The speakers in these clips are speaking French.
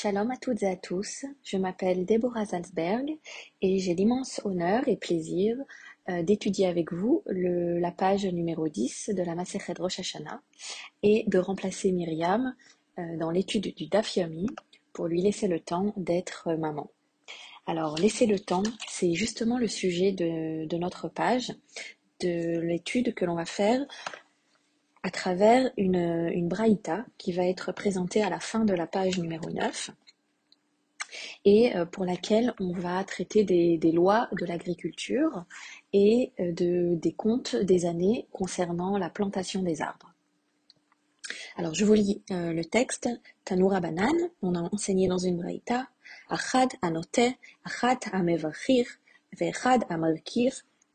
Shalom à toutes et à tous, je m'appelle Deborah Salzberg et j'ai l'immense honneur et plaisir euh, d'étudier avec vous la page numéro 10 de la Masechet Rosh Hashanah et de remplacer Myriam euh, dans l'étude du Daf Yomi pour lui laisser le temps d'être maman. Alors, laisser le temps, c'est justement le sujet de notre page, de l'étude que l'on va faire à travers une, une braïta qui va être présentée à la fin de la page numéro 9 et euh, pour laquelle on va traiter des, des lois de l'agriculture et euh, de, des comptes des années concernant la plantation des arbres. Alors je vous lis euh, le texte. Tanura Banan, on a enseigné dans une braïta, Achad anote, Achad amevachir, Vechad amalkir,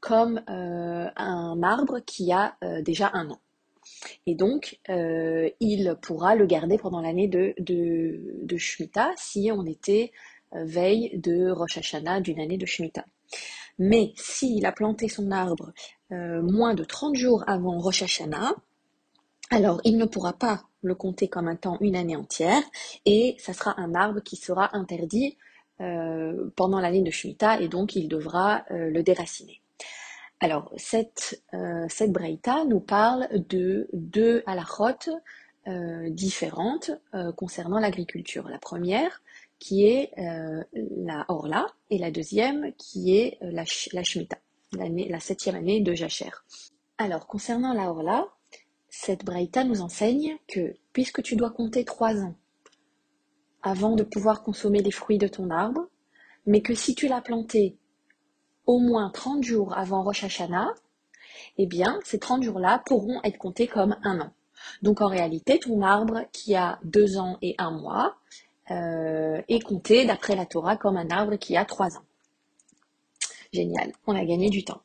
comme euh, un arbre qui a euh, déjà un an. Et donc, euh, il pourra le garder pendant l'année de, de, Shemitah si on était veille de Rosh Hashanah d'une année de Shemitah. Mais s'il a planté son arbre moins de 30 jours avant Rosh Hashanah, alors il ne pourra pas le compter comme un temps une année entière et ça sera un arbre qui sera interdit pendant l'année de Shemitah et donc il devra le déraciner. Alors, cette, euh, nous parle de deux halakhot euh, différentes euh, concernant l'agriculture. La première, qui est euh, la Orla, et la deuxième, qui est la, la Shemitah, la septième année de Jacher. Alors, concernant la Orla, cette Breita nous enseigne que, puisque tu dois compter trois ans avant de pouvoir consommer les fruits de ton arbre, mais que si tu l'as planté au moins 30 jours avant Rosh Hashanah, eh bien, ces 30 jours-là pourront être comptés comme un an. Donc en réalité, ton arbre qui a deux ans et un mois euh, est compté d'après la Torah comme un arbre qui a trois ans. Génial, on a gagné du temps.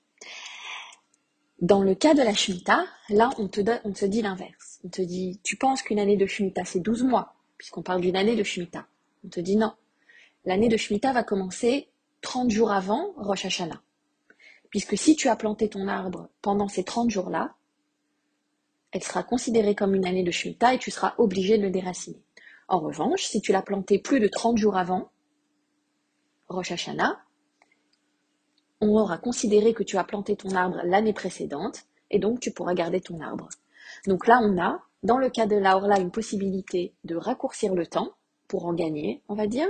Dans le cas de la Shemitah, là, on te, on te dit l'inverse. On te dit, tu penses qu'une année de Shemitah, c'est 12 mois, puisqu'on parle d'une année de Shemitah. On te dit non. L'année de Shemitah va commencer 30 jours avant Rosh Hashanah. Puisque si tu as planté ton arbre pendant ces 30 jours-là, elle sera considérée comme une année de Shemitah et tu seras obligé de le déraciner. En revanche, si tu l'as planté plus de 30 jours avant Rosh Hashanah, on aura considéré que tu as planté ton arbre l'année précédente et donc tu pourras garder ton arbre. Donc là, on a, dans le cas de la une possibilité de raccourcir le temps pour en gagner, on va dire.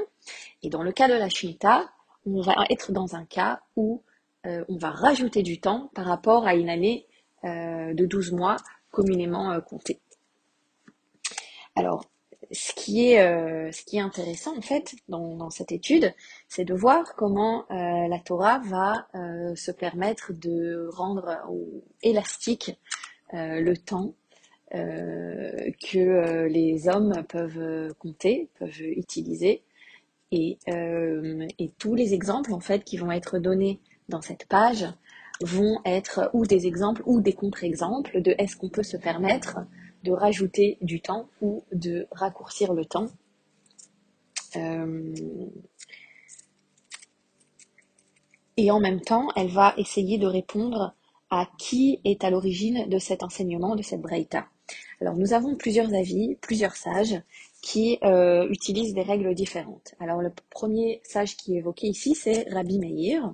Et dans le cas de la Shemitah, on va être dans un cas où euh, on va rajouter du temps par rapport à une année euh, de 12 mois communément euh, comptée. Alors, ce qui est, intéressant en fait dans cette étude, c'est de voir comment la Torah va se permettre de rendre élastique le temps que les hommes peuvent compter, peuvent utiliser euh, et, tous les exemples en fait qui vont être donnés dans cette page vont être ou des exemples ou des contre-exemples de est-ce qu'on peut se permettre de rajouter du temps ou de raccourcir le temps. Euh, et en même temps, elle va essayer de répondre à qui est à l'origine de cet enseignement, de cette breita. Alors nous avons plusieurs avis, plusieurs sages qui euh, utilisent des règles différentes. Alors le premier sage qui est évoqué ici, c'est Rabbi Meir,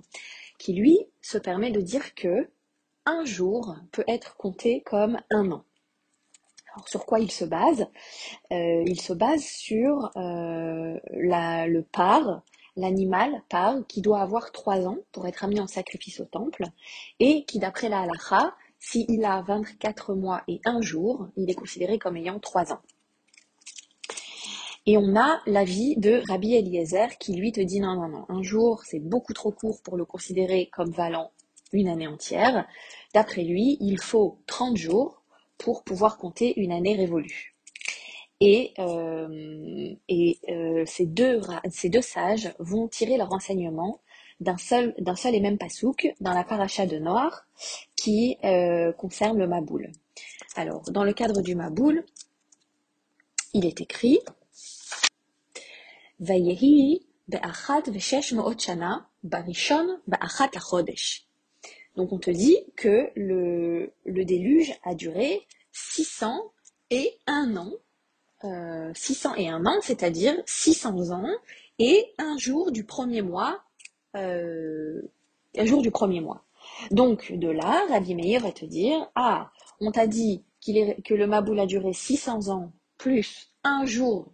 qui lui se permet de dire que un jour peut être compté comme un an. Alors sur quoi il se base? Euh, Il se base sur euh, la, le par, l'animal par, qui doit avoir trois ans pour être amené en sacrifice au temple, et qui d'après la halacha, s'il a 24 mois et un jour, il est considéré comme ayant trois ans. Et on a l'avis de Rabbi Eliezer qui lui te dit non, non, non, un jour c'est beaucoup trop court pour le considérer comme valant une année entière. D'après lui, il faut 30 jours pour pouvoir compter une année révolue. Et, euh, euh, ces, deux, sages vont tirer leur enseignement d'un seul, d'un seul et même pasouk dans la paracha de Noir qui euh, concerne le Maboul. Alors, dans le cadre du Maboul, il est écrit Donc on te dit que le, déluge a duré 600 et un an, euh, 600 et an, c'est-à-dire 600 ans et un jour du premier mois, euh, un jour du premier mois. Donc de là, Rabbi Meir va te dire, ah, on t'a dit que le Maboul a duré 600 ans plus un jour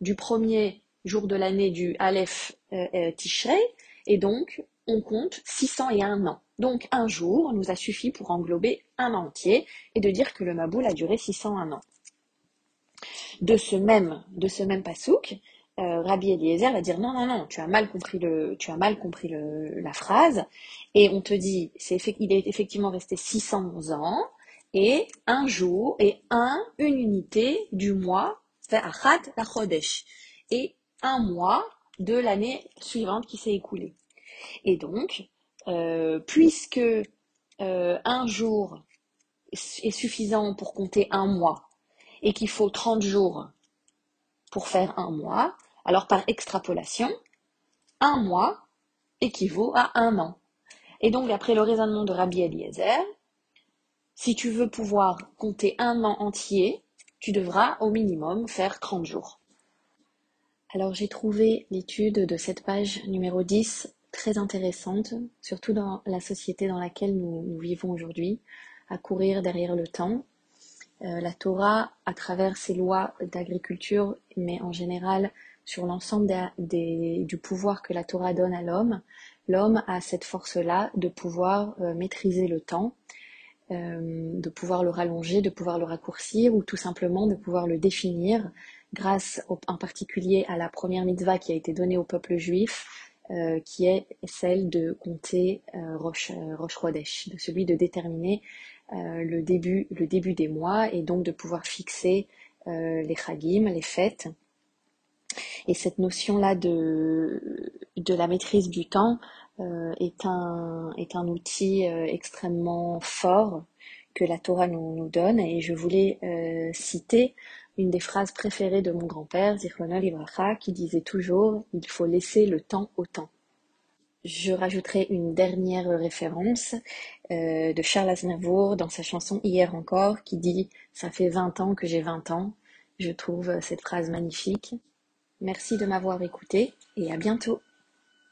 du premier jour de l'année du Aleph euh, euh, Tishrei, et donc on compte 601 ans. Donc un jour nous a suffi pour englober un entier et de dire que le Maboul a duré 601 ans. De ce même, pasouk, euh, Rabbi Eliezer va dire non, non, non, tu as mal compris, la phrase. Et on te dit, c'est, il est effectivement resté 600 ans et un jour et un, une unité du mois, achat la chodesh, et un mois de l'année suivante qui s'est écoulée. Et donc, euh, puisque euh, un jour est suffisant pour compter un mois et qu'il faut 30 jours pour faire un mois, alors par extrapolation, un mois équivaut à un an. Et donc, après le raisonnement de Rabbi Eliezer, si tu veux pouvoir compter un an entier, tu devras au minimum faire 30 jours. Alors j'ai trouvé l'étude de cette page numéro 10 très intéressante, surtout dans la société dans laquelle nous, vivons aujourd'hui, à courir derrière le temps. Euh, la Torah, à travers ses lois d'agriculture, mais en général sur l'ensemble du pouvoir que la Torah donne à l'homme, l'homme a cette force-là de pouvoir euh, maîtriser le temps, euh, de pouvoir le rallonger, de pouvoir le raccourcir ou tout simplement de pouvoir le définir grâce en particulier à la première mitzvah qui a été donnée au peuple juif, euh, qui est celle de compter euh, Rosh, euh, celui de déterminer le, début, le début des mois et donc de pouvoir fixer les chagim, les fêtes. Et cette notion-là de, de la maîtrise du temps est, un, est un outil extrêmement fort que la Torah nous, nous donne et je voulais citer une des phrases préférées de mon grand-père, Zichlona Livracha, qui disait toujours « il faut laisser le temps au temps ». Je rajouterai une dernière référence euh, de Charles Aznavour dans sa chanson Hier encore, qui dit « ça fait 20 ans que j'ai 20 ans ». Je trouve cette phrase magnifique. Merci de m'avoir écouté et à bientôt.